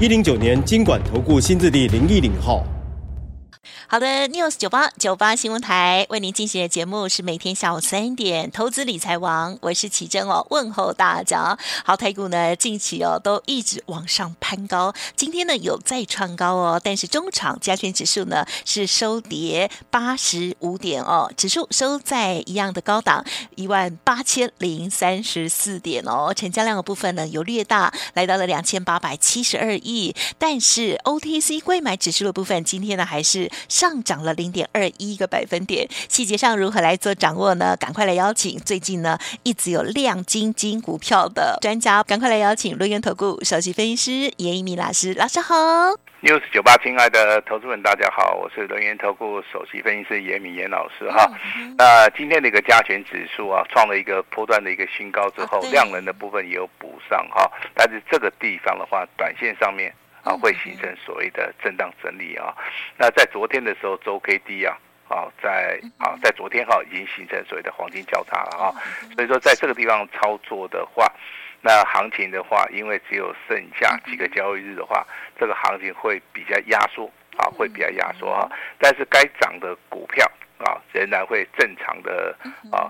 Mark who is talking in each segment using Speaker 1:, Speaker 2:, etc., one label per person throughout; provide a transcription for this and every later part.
Speaker 1: 一零九年金管投顾新字第零一零号。
Speaker 2: 好的，News 九八九八新闻台为您进行的节目是每天下午三点投资理财王，我是奇珍哦，问候大家。好，台股呢近期哦都一直往上攀高，今天呢有再创高哦，但是中场加权指数呢是收跌八十五点哦，指数收在一样的高档一万八千零三十四点哦，成交量的部分呢有略大，来到了两千八百七十二亿，但是 OTC 柜买指数的部分今天呢还是上涨了零点二一个百分点，细节上如何来做掌握呢？赶快来邀请最近呢一直有亮晶晶股票的专家，赶快来邀请轮源投顾首席分析师严一鸣老师，老师好。
Speaker 3: News 九八，亲爱的投资们，大家好，我是轮源投顾首席分析师严一鸣严老师哈。那今天的一个加权指数啊，创了一个波段的一个新高之后，量能的部分也有补上哈，但是这个地方的话，短线上面。啊，会形成所谓的震荡整理啊。那在昨天的时候，周 K D 啊，啊，在啊，在昨天哈已经形成所谓的黄金交叉了啊。所以说，在这个地方操作的话，那行情的话，因为只有剩下几个交易日的话，这个行情会比较压缩啊，会比较压缩哈。但是该涨的股票啊，仍然会正常的啊，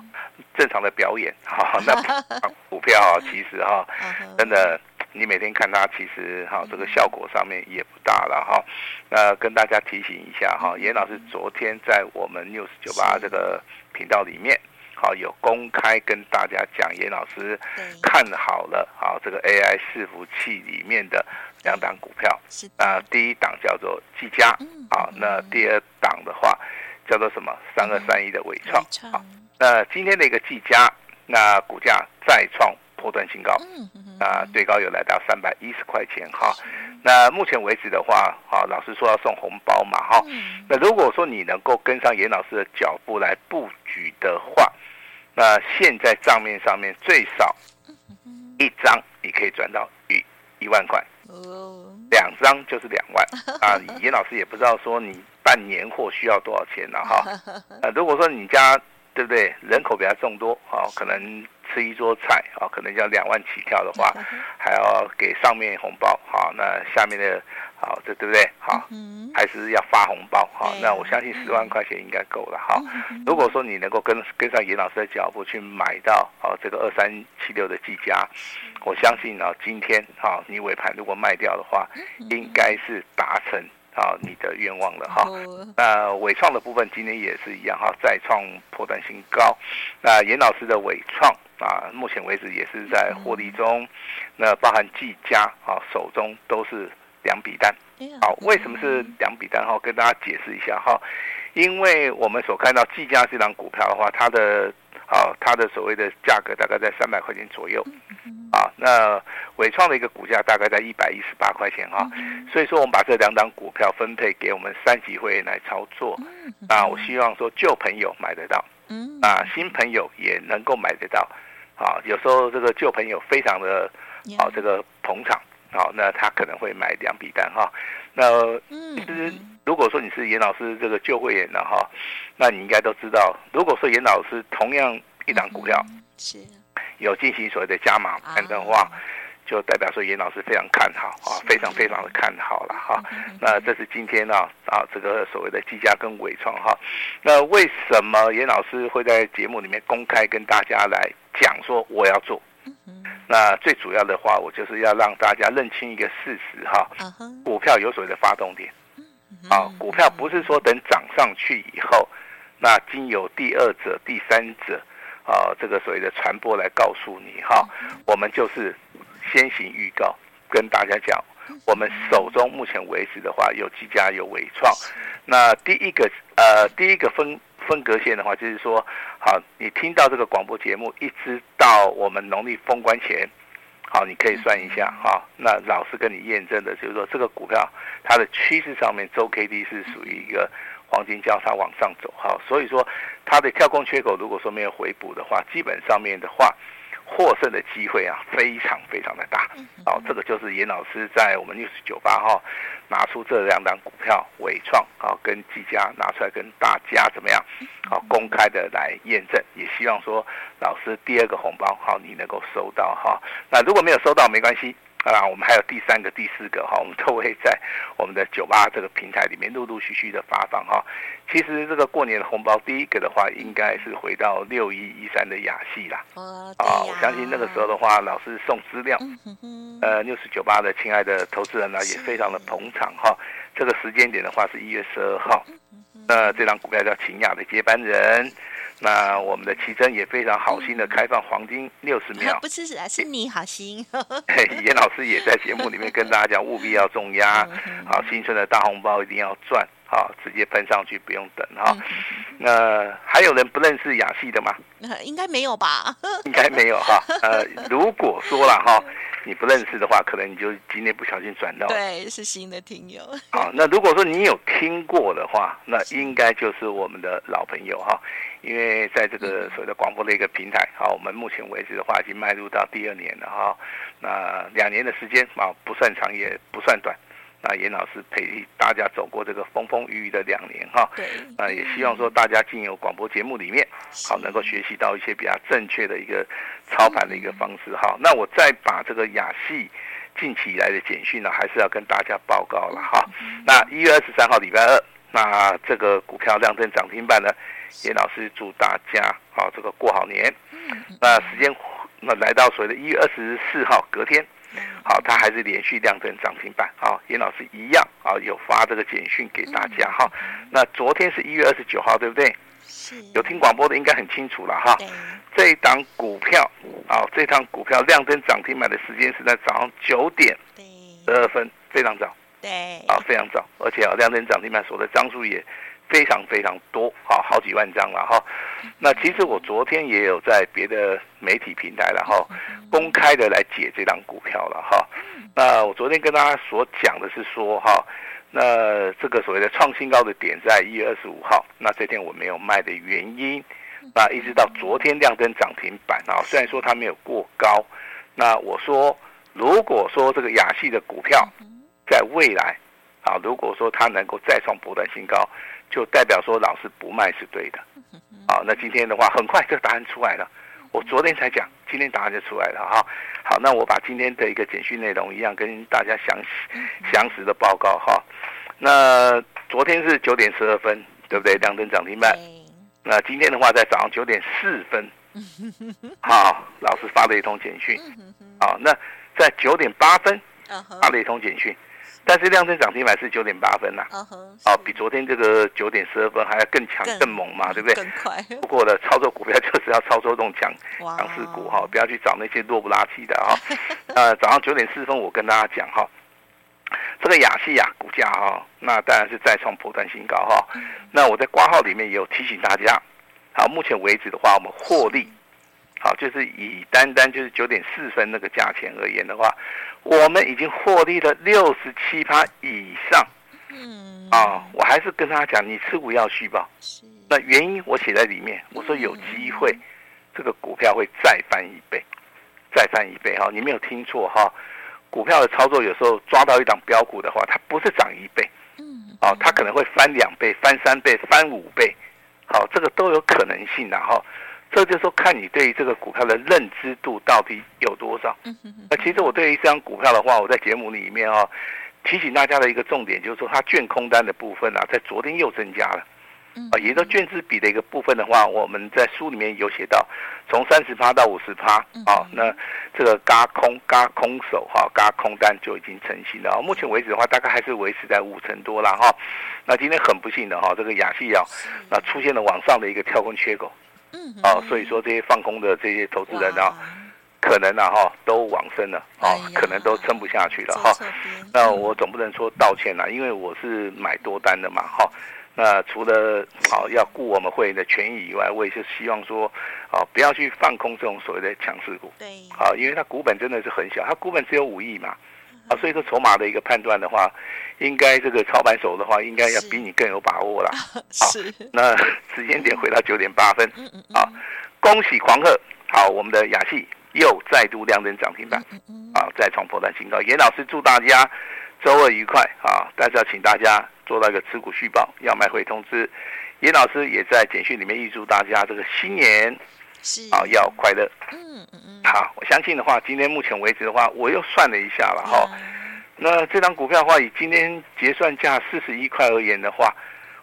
Speaker 3: 正常的表演哈。那 股票啊，其实哈，真的。你每天看它，其实哈这个效果上面也不大了哈。那跟大家提醒一下哈，严老师昨天在我们 News 九八这个频道里面，好有公开跟大家讲，严老师看好了啊这个 AI 伺服器里面的两档股票。啊，第一档叫做技嘉，啊，那第二档的话叫做什么？三二三一的伟创。好，那今天的一个技嘉，那股价再创波段新高。啊，最高有来到三百一十块钱哈。那目前为止的话，哈，老师说要送红包嘛哈。那如果说你能够跟上严老师的脚步来布局的话，那现在账面上面最少一张你可以赚到一一万块，两张就是两万啊。严老师也不知道说你办年货需要多少钱啊哈。呃，如果说你家对不对人口比较众多，好可能。吃一桌菜啊，可能要两万起跳的话，还要给上面红包好，那下面的好，这对不对？好，还是要发红包好，那我相信十万块钱应该够了哈。如果说你能够跟跟上严老师的脚步去买到哦这个二三七六的技嘉，我相信啊今天哈你尾盘如果卖掉的话，应该是达成。好，你的愿望了哈。那纬创的部分今天也是一样哈，再创破断新高。那严老师的伟创啊，目前为止也是在获利中。那包含技嘉啊，手中都是两笔单。好，为什么是两笔单哈？跟大家解释一下哈。因为我们所看到技嘉这档股票的话，它的啊，它的所谓的价格大概在三百块钱左右。啊，那伟创的一个股价大概在一百一十八块钱哈，所以说我们把这两档股票分配给我们三级会员来操作，啊，我希望说旧朋友买得到，啊，新朋友也能够买得到，啊，有时候这个旧朋友非常的啊这个捧场，好，那他可能会买两笔单哈，那其实如果说你是严老师这个旧会员的哈，那你应该都知道，如果说严老师同样一档股票是。有进行所谓的加码盘的话，就代表说严老师非常看好啊，非常非常的看好了哈。那这是今天呢啊，这个所谓的技嘉跟伟创哈。那为什么严老师会在节目里面公开跟大家来讲说我要做？那最主要的话，我就是要让大家认清一个事实哈，股票有所谓的发动点啊，股票不是说等涨上去以后，那经由第二者、第三者。啊，这个所谓的传播来告诉你哈，我们就是先行预告，跟大家讲，我们手中目前为止的话，有几家有纬创。那第一个呃，第一个分分隔线的话，就是说，好，你听到这个广播节目，一直到我们农历封关前，好，你可以算一下哈。那老师跟你验证的就是说，这个股票它的趋势上面周 K D 是属于一个黄金交叉往上走哈。所以说它的跳空缺口如果说没有回补的话，基本上面的话。获胜的机会啊，非常非常的大。好，这个就是严老师在我们 News 九八号拿出这两档股票，伟创啊跟技嘉拿出来跟大家怎么样？好，公开的来验证，也希望说老师第二个红包好，你能够收到哈。那如果没有收到没关系。啊，我们还有第三个、第四个哈，我们都会在我们的九八这个平台里面陆陆续续的发放哈。其实这个过年的红包，第一个的话，应该是回到六一一三的雅戏啦。哦，啊，我相信那个时候的话，老师送资料，呃，六十九八的亲爱的投资人呢，也非常的捧场哈。这个时间点的话是一月十二号，那这张股票叫秦雅的接班人。那我们的奇珍也非常好心的开放黄金六十秒，
Speaker 2: 不是啊，是你好心。
Speaker 3: 嘿，严老师也在节目里面跟大家讲，务必要重压，好，新春的大红包一定要赚，好，直接喷上去不用等哈。那还有人不认识雅系的吗？
Speaker 2: 应该没有吧？
Speaker 3: 应该没有哈。呃，如果说了哈。你不认识的话，可能你就今天不小心转到。
Speaker 2: 对，是新的听友。
Speaker 3: 好，那如果说你有听过的话，那应该就是我们的老朋友哈。因为在这个所谓的广播的一个平台，好，我们目前为止的话，已经迈入到第二年了哈。那两年的时间啊，不算长也不算短。那严老师陪大家走过这个风风雨雨的两年哈，对，啊，也希望说大家进入广播节目里面，好能够学习到一些比较正确的一个操盘的一个方式哈。那我再把这个雅戏近期以来的简讯呢，还是要跟大家报告了哈。那一月二十三号礼拜二，那这个股票亮灯涨停板呢，严老师祝大家好这个过好年。那时间那来到所谓的一月二十四号隔天。好，它还是连续亮灯涨停板。好，严老师一样啊，有发这个简讯给大家哈。那昨天是一月二十九号，对不对？是。有听广播的应该很清楚了哈。这一档股票啊，这档股票亮灯涨停板的时间是在早上九点十二分，非常早。对。啊，非常早，而且啊，亮灯涨停板所的张数也。非常非常多，好，好几万张了哈。那其实我昨天也有在别的媒体平台然后公开的来解这档股票了哈。那我昨天跟大家所讲的是说哈，那这个所谓的创新高的点在一月二十五号，那这天我没有卖的原因，那一直到昨天亮灯涨停板啊，虽然说它没有过高，那我说如果说这个亚系的股票在未来啊，如果说它能够再创波段新高。就代表说老师不卖是对的，好，那今天的话很快这个答案出来了，我昨天才讲，今天答案就出来了哈。好，那我把今天的一个简讯内容一样跟大家详细详实的报告哈。那昨天是九点十二分，对不对？亮灯涨停板。那今天的话在早上九点四分，好，老师发了一通简讯。好，那在九点八分发了一通简讯。但是量增涨停板是九点八分呐，哦，比昨天这个九点十二分还要更强更猛嘛，对不对？更快。不过呢，操作股票就是要操作这种强强势股哈，不要去找那些弱不拉几的哈。呃，早上九点四分，我跟大家讲哈，这个亚系啊，股价哈，那当然是再创波段新高哈。那我在挂号里面也有提醒大家，好，目前为止的话，我们获利。好，就是以单单就是九点四分那个价钱而言的话，我们已经获利了六十七趴以上。嗯，啊，我还是跟他讲，你持股要续报。是。那原因我写在里面，我说有机会，这个股票会再翻一倍，再翻一倍哈，你没有听错哈。股票的操作有时候抓到一档标股的话，它不是涨一倍，嗯，哦，它可能会翻两倍、翻三倍、翻五倍，好，这个都有可能性的哈。这就是说，看你对于这个股票的认知度到底有多少。那其实我对于这张股票的话，我在节目里面啊，提醒大家的一个重点就是说，它券空单的部分啊，在昨天又增加了。啊，也就是券资比的一个部分的话，我们在书里面有写到，从三十趴到五十趴啊，那这个轧空轧空手哈，轧空单就已经成型了。目前为止的话，大概还是维持在五成多了哈。那今天很不幸的哈，这个亚细啊，那出现了往上的一个跳空缺口。嗯，哦，所以说这些放空的这些投资人啊，可能啊哈都往生了，哦，可能都撑不下去了哈。那我总不能说道歉了，因为我是买多单的嘛哈。那除了好要顾我们会员的权益以外，我也是希望说，哦，不要去放空这种所谓的强势股。
Speaker 2: 对。
Speaker 3: 好，因为它股本真的是很小，它股本只有五亿嘛。啊，所以说筹码的一个判断的话，应该这个操盘手的话，应该要比你更有把握了。是。好，那时间点回到九点八分。啊，恭喜狂贺！好，我们的雅戏又再度亮灯涨停板。啊，再创波段新高。严老师祝大家周二愉快啊！但是要请大家做到一个持股续报，要卖会通知。严老师也在简讯里面预祝大家这个新年是啊要快乐。嗯嗯。好，我相信的话，今天目前为止的话，我又算了一下了哈。那这张股票的话，以今天结算价四十一块而言的话，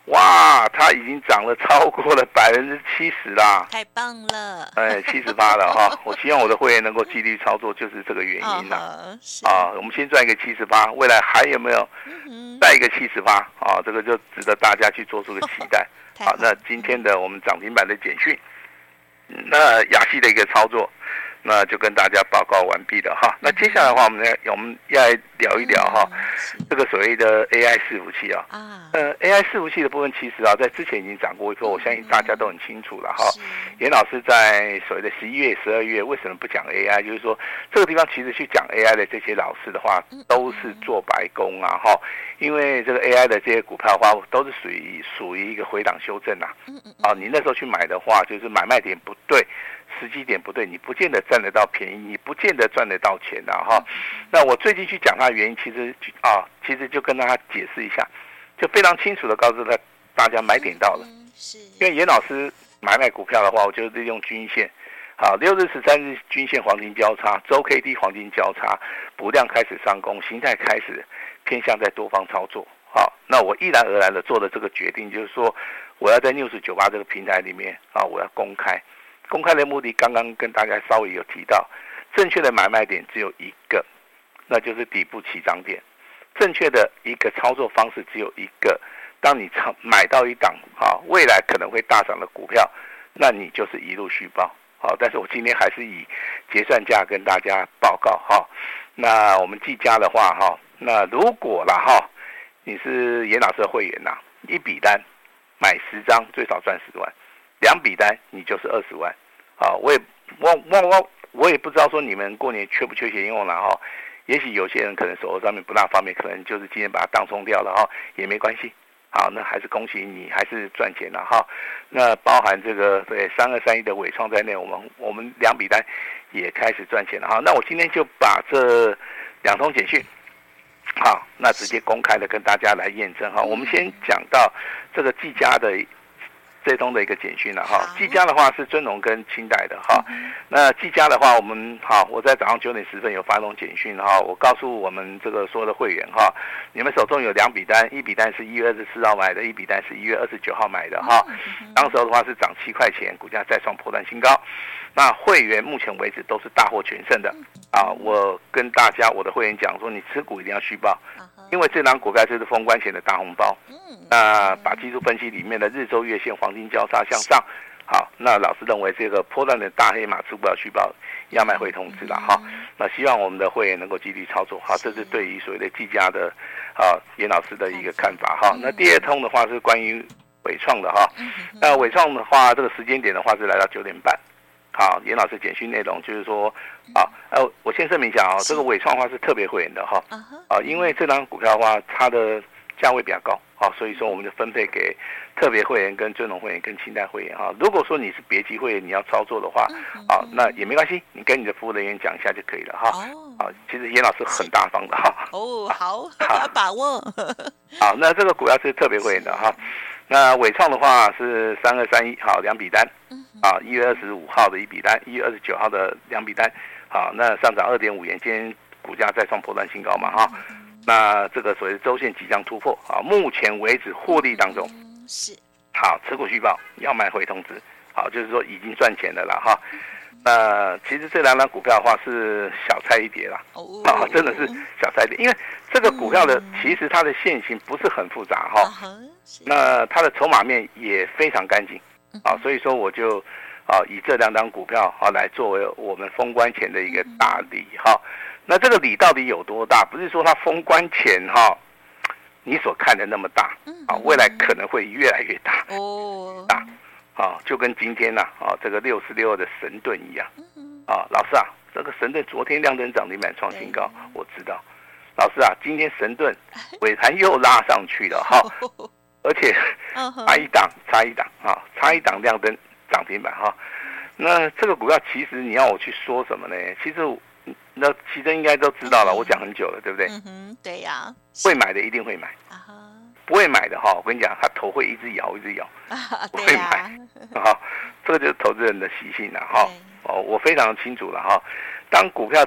Speaker 3: 哇，它已经涨了超过了百分之七十啦！
Speaker 2: 太棒了！
Speaker 3: 哎，七十八了哈。我希望我的会员能够纪律操作，就是这个原因啦。啊，我们先赚一个七十八，未来还有没有再一个七十八？啊，这个就值得大家去做出个期待。好，那今天的我们涨停板的简讯，那亚系的一个操作。那就跟大家报告完毕了哈。那接下来的话，我们来我们要来聊一聊哈，这个所谓的 AI 伺服器啊。啊。呃，AI 伺服器的部分，其实啊，在之前已经讲过一波，我相信大家都很清楚了哈。严老师在所谓的十一月、十二月为什么不讲 AI？就是说，这个地方其实去讲 AI 的这些老师的话，都是做白工啊哈。因为这个 AI 的这些股票的话，都是属于属于一个回档修正呐。啊，你那时候去买的话，就是买卖点不对。时机点不对，你不见得占得到便宜，你不见得赚得到钱的哈。那我最近去讲它的原因，其实啊，其实就跟大家解释一下，就非常清楚的告诉他大家买点到了。是，因为严老师买卖股票的话，我就利用均线，好，六日、十三日均线黄金交叉，周 K D 黄金交叉，补量开始上攻，形态开始偏向在多方操作。好，那我毅然而然的做了这个决定，就是说我要在 News 九八这个平台里面啊，我要公开。公开的目的，刚刚跟大家稍微有提到，正确的买卖点只有一个，那就是底部起涨点。正确的一个操作方式只有一个，当你买买到一档啊，未来可能会大涨的股票，那你就是一路续报。好，但是我今天还是以结算价跟大家报告哈。那我们计价的话哈，那如果了哈，你是严老师的会员呐，一笔单买十张，最少赚十万。两笔单，你就是二十万，啊，我也我我我我也不知道说你们过年缺不缺钱用了哈，也许有些人可能手头上面不大方便，可能就是今天把它当冲掉了哈，也没关系，好，那还是恭喜你，还是赚钱了哈，那包含这个对三二三一的伟创在内，我们我们两笔单也开始赚钱了哈，那我今天就把这两通简讯，好，那直接公开的跟大家来验证哈，我们先讲到这个技嘉的。这通的一个简讯了哈，技嘉的话是尊荣跟清代的哈，那技嘉的话我们好，我在早上九点十分有发动简讯哈，我告诉我们这个所有的会员哈，你们手中有两笔单，一笔单是一月二十四号买的，一笔单是一月二十九号买的哈，当时候的话是涨七块钱，股价再创破断新高，那会员目前为止都是大获全胜的。啊，我跟大家我的会员讲说，你持股一定要续报。因为这档股票就是封关前的大红包，那把技术分析里面的日周月线黄金交叉向上，好，那老师认为这个波段的大黑马持股要续报，要卖会通知了哈，那希望我们的会员能够积极操作，好，这是对于所谓的技嘉的啊严老师的一个看法哈。那第二通的话是关于伟创的哈，那伟创的话这个时间点的话是来到九点半。好，严老师简讯内容就是说，啊，呃，我先声明一下啊，这个伟创的话是特别会员的哈，啊，因为这张股票的话，它的价位比较高，啊，所以说我们就分配给特别会员、跟尊荣会员、跟清代会员哈。如果说你是别级会员，你要操作的话，啊，那也没关系，你跟你的服务人员讲一下就可以了哈。啊，其实严老师很大方的哈。哦，
Speaker 2: 好，好，把握。
Speaker 3: 好，那这个股票是特别会员的哈。那伟创的话是三二三一，好，两笔单。啊，一月二十五号的一笔单，一月二十九号的两笔单，好，那上涨二点五元，今天股价再创波段新高嘛，哈，那这个所谓的周线即将突破，啊，目前为止获利当中，是，好，持股续报，要卖回通知，好，就是说已经赚钱的了，哈，那其实这两档股票的话是小菜一碟啦，啊，真的是小菜一碟，因为这个股票的其实它的线型不是很复杂，哈，那它的筹码面也非常干净。啊，所以说我就啊以这两档股票啊来作为我们封关前的一个大礼哈。那这个礼到底有多大？不是说它封关前哈你所看的那么大啊，未来可能会越来越大
Speaker 2: 哦，
Speaker 3: 大。啊，就跟今天呐啊这个六十六的神盾一样啊，老师啊，这个神盾昨天亮灯涨停板创新高，我知道，老师啊，今天神盾尾盘又拉上去了哈，而且差一档差一档啊，差一档亮灯涨停板哈，那这个股票其实你要我去说什么呢？其实。那其实应该都知道了，我讲很久了，对不对？
Speaker 2: 嗯哼，对呀。
Speaker 3: 会买的一定会买啊，不会买的哈，我跟你讲，他头会一直摇，一直摇，不会买啊。这个就是投资人的习性了哈。哦，我非常清楚了哈。当股票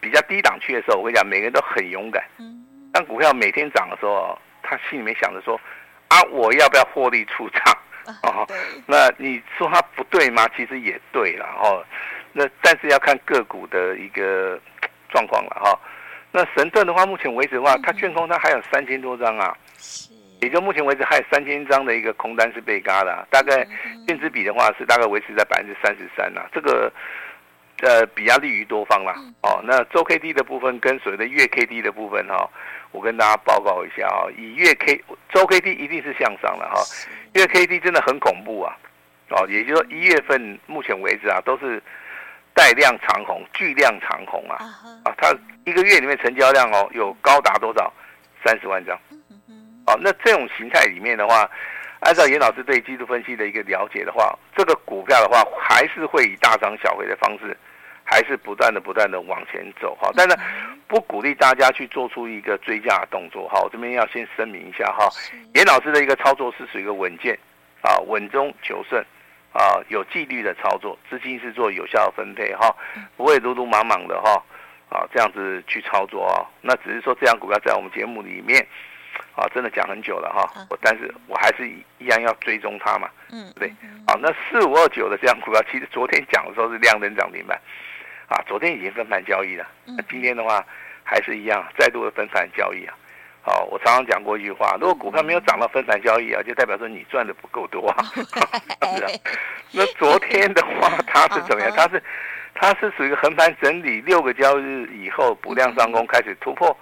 Speaker 3: 比较低档区的时候，我跟你讲，每个人都很勇敢。嗯当股票每天涨的时候，他心里面想着说啊，我要不要获利出场？哦，那你说它不对吗？其实也对了哈。那但是要看个股的一个状况了哈。那神盾的话，目前为止的话，它券空它还有三千多张啊，也就目前为止还有三千张的一个空单是被嘎的，大概净值比的话是大概维持在百分之三十三呐。这个呃比较利于多方啦。哦。那周 K D 的部分跟所谓的月 K D 的部分哈，我跟大家报告一下啊，以月 K 周 K D 一定是向上的哈，因为 K D 真的很恐怖啊。哦，也就是说一月份目前为止啊都是。带量长红，巨量长红啊！啊，它一个月里面成交量哦，有高达多少？三十万张。哦，那这种形态里面的话，按照严老师对技术分析的一个了解的话，这个股票的话，还是会以大涨小回的方式，还是不断的不断的往前走哈。但是不鼓励大家去做出一个追加的动作哈。我这边要先声明一下哈，严老师的一个操作是属于一个稳健啊，稳中求胜。啊，有纪律的操作，资金是做有效的分配哈，不会鲁鲁莽莽的哈，啊，这样子去操作啊，那只是说这样股票在我们节目里面，啊，真的讲很久了哈，我但是我还是一样要追踪它嘛，嗯，对，好，那四五二九的这样股票，其实昨天讲的时候是量能涨停板，啊，昨天已经分盘交易了，那今天的话还是一样，再度的分盘交易啊。好，我常常讲过一句话，如果股票没有涨到分盘交易啊，就代表说你赚的不够多 啊。那昨天的话，它是怎么样？它是，它是属于横盘整理六个交易日以后补量上攻开始突破。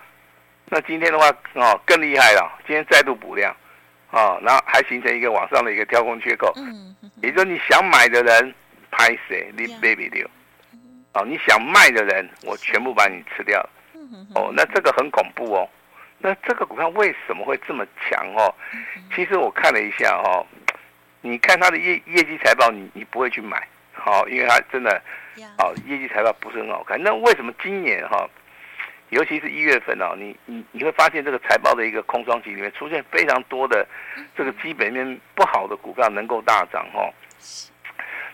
Speaker 3: 那今天的话，哦，更厉害了，今天再度补量，啊，然后还形成一个往上的一个跳空缺口。也就是说你想买的人拍谁，你 baby 掉。哦，你想卖的人，我全部把你吃掉。哦，那这个很恐怖哦。那这个股票为什么会这么强哦？其实我看了一下哦，你看它的业业绩财报，你你不会去买，好，因为它真的，哦，业绩财报不是很好看。那为什么今年哈，尤其是一月份哦，你你你会发现这个财报的一个空窗期里面出现非常多的这个基本面不好的股票能够大涨哈。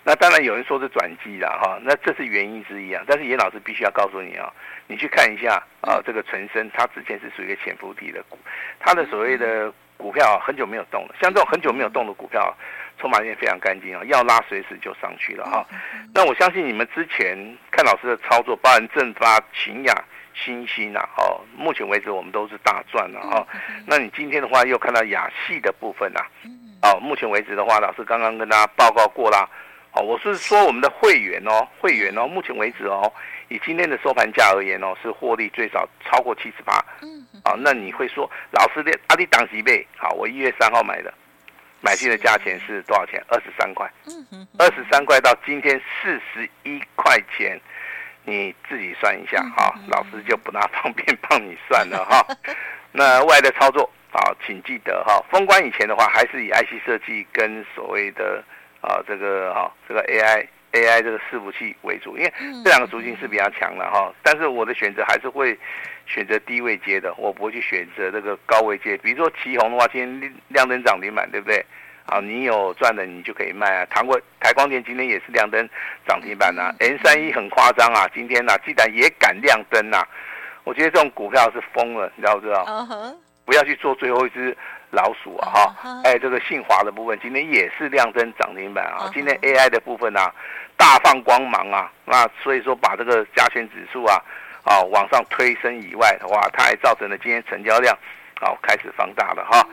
Speaker 3: 那当然有人说是转机了哈，那这是原因之一啊。但是严老师必须要告诉你啊，你去看一下啊，这个纯生它之前是属于一个潜伏底的股，它的所谓的股票很久没有动了。像这种很久没有动的股票，筹码面非常干净啊，要拉随时就上去了哈。那我相信你们之前看老师的操作，包含正发、秦雅。新兴啊，哦，目前为止我们都是大赚了哈。那你今天的话又看到亚细的部分啊，哦，目前为止的话，老师刚刚跟大家报告过了。哦，我是说我们的会员哦，会员哦，目前为止哦，以今天的收盘价而言哦，是获利最少超过七十八。嗯，啊，那你会说，老师的阿里档几倍？好，我一月三号买的，买进的价钱是多少钱？二十三块。嗯，二十三块到今天四十一块钱，你自己算一下哈，老师就不大方便帮你算了哈。那外的操作啊，请记得哈，封关以前的话，还是以 IC 设计跟所谓的。啊，这个哈、啊，这个 AI AI 这个伺服器为主，因为这两个族群是比较强的哈。但是我的选择还是会选择低位接的，我不会去选择这个高位接。比如说旗宏的话，今天亮灯涨停板，对不对？啊，你有赚的你就可以卖啊。台过台光电今天也是亮灯涨停板呐。N 三一很夸张啊，今天呐、啊，既然也敢亮灯呐、啊，我觉得这种股票是疯了，你知道不知道？不要去做最后一只。老鼠啊哈，哎，这个信华的部分今天也是亮灯涨停板啊。今天 AI 的部分啊，大放光芒啊，那所以说把这个加权指数啊，啊往上推升以外的话，它还造成了今天成交量啊开始放大了哈。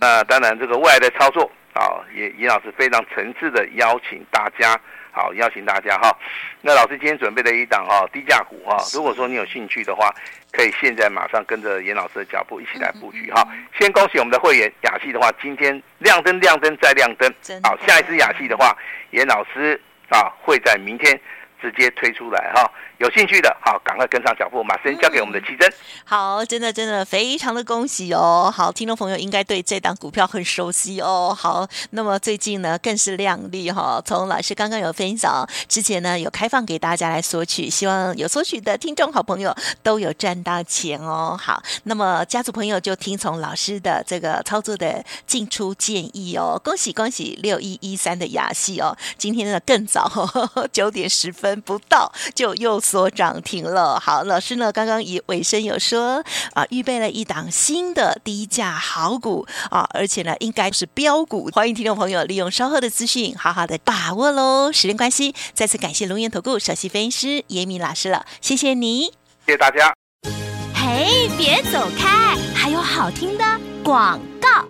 Speaker 3: 那当然这个未来的操作啊，也严老师非常诚挚的邀请大家，好邀请大家哈。那老师今天准备了一档哈低价股哈，如果说你有兴趣的话，可以现在马上跟着严老师的脚步一起来布局。哈。先恭喜我们的会员雅戏的话，今天亮灯亮灯再亮灯，好，下一次雅戏的话，严老师啊会在明天直接推出来哈。有兴趣的，好，赶快跟上脚步，马上交给我们的奇珍、嗯。
Speaker 2: 好，真的真的非常的恭喜哦。好，听众朋友应该对这档股票很熟悉哦。好，那么最近呢更是亮丽哈、哦。从老师刚刚有分享，之前呢有开放给大家来索取，希望有索取的听众好朋友都有赚到钱哦。好，那么家族朋友就听从老师的这个操作的进出建议哦。恭喜恭喜，六一一三的雅戏哦，今天呢更早，九点十分不到就又。所涨停了，好，老师呢？刚刚以尾声有说啊，预备了一档新的低价好股啊，而且呢，应该是标股。欢迎听众朋友利用稍后的资讯，好好的把握喽。时间关系，再次感谢龙岩投顾首席分析师严敏老师了，谢谢你，
Speaker 3: 谢谢大家。
Speaker 4: 嘿，别走开，还有好听的广告。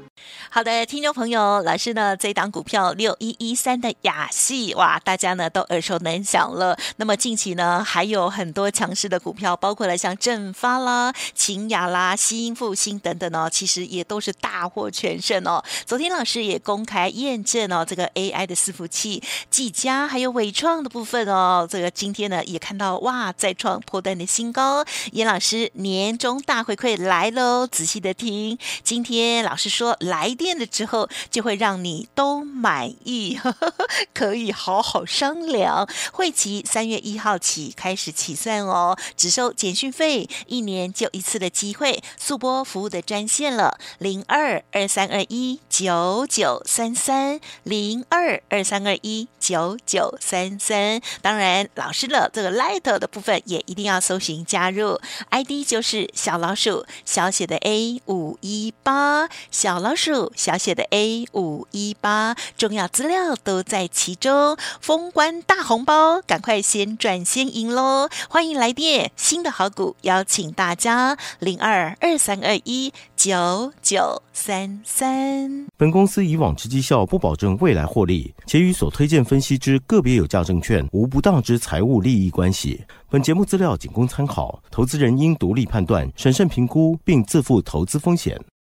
Speaker 2: 好的，听众朋友，老师呢，这档股票六一一三的雅系，哇，大家呢都耳熟能详了。那么近期呢，还有很多强势的股票，包括了像正发啦、秦雅啦、新复兴等等哦，其实也都是大获全胜哦。昨天老师也公开验证哦，这个 AI 的伺服器技嘉还有伟创的部分哦，这个今天呢也看到哇，再创波段的新高。严老师年终大回馈来喽，仔细的听，今天老师说来。电了之后，就会让你都满意，呵呵，可以好好商量。会期三月一号起开始起算哦，只收简讯费，一年就一次的机会。速播服务的专线了，零二二三二一九九三三零二二三二一九九三三。当然，老师的这个 Light 的部分也一定要搜寻加入，ID 就是小老鼠小写的 A 五一八小老鼠。小写的 A 五一八，重要资料都在其中，封关大红包，赶快先赚先赢喽！欢迎来电，新的好股邀请大家零二二三二一九九三三。
Speaker 1: 本公司以往之绩效不保证未来获利，且与所推荐分析之个别有价证券无不当之财务利益关系。本节目资料仅供参考，投资人应独立判断、审慎评估，并自负投资风险。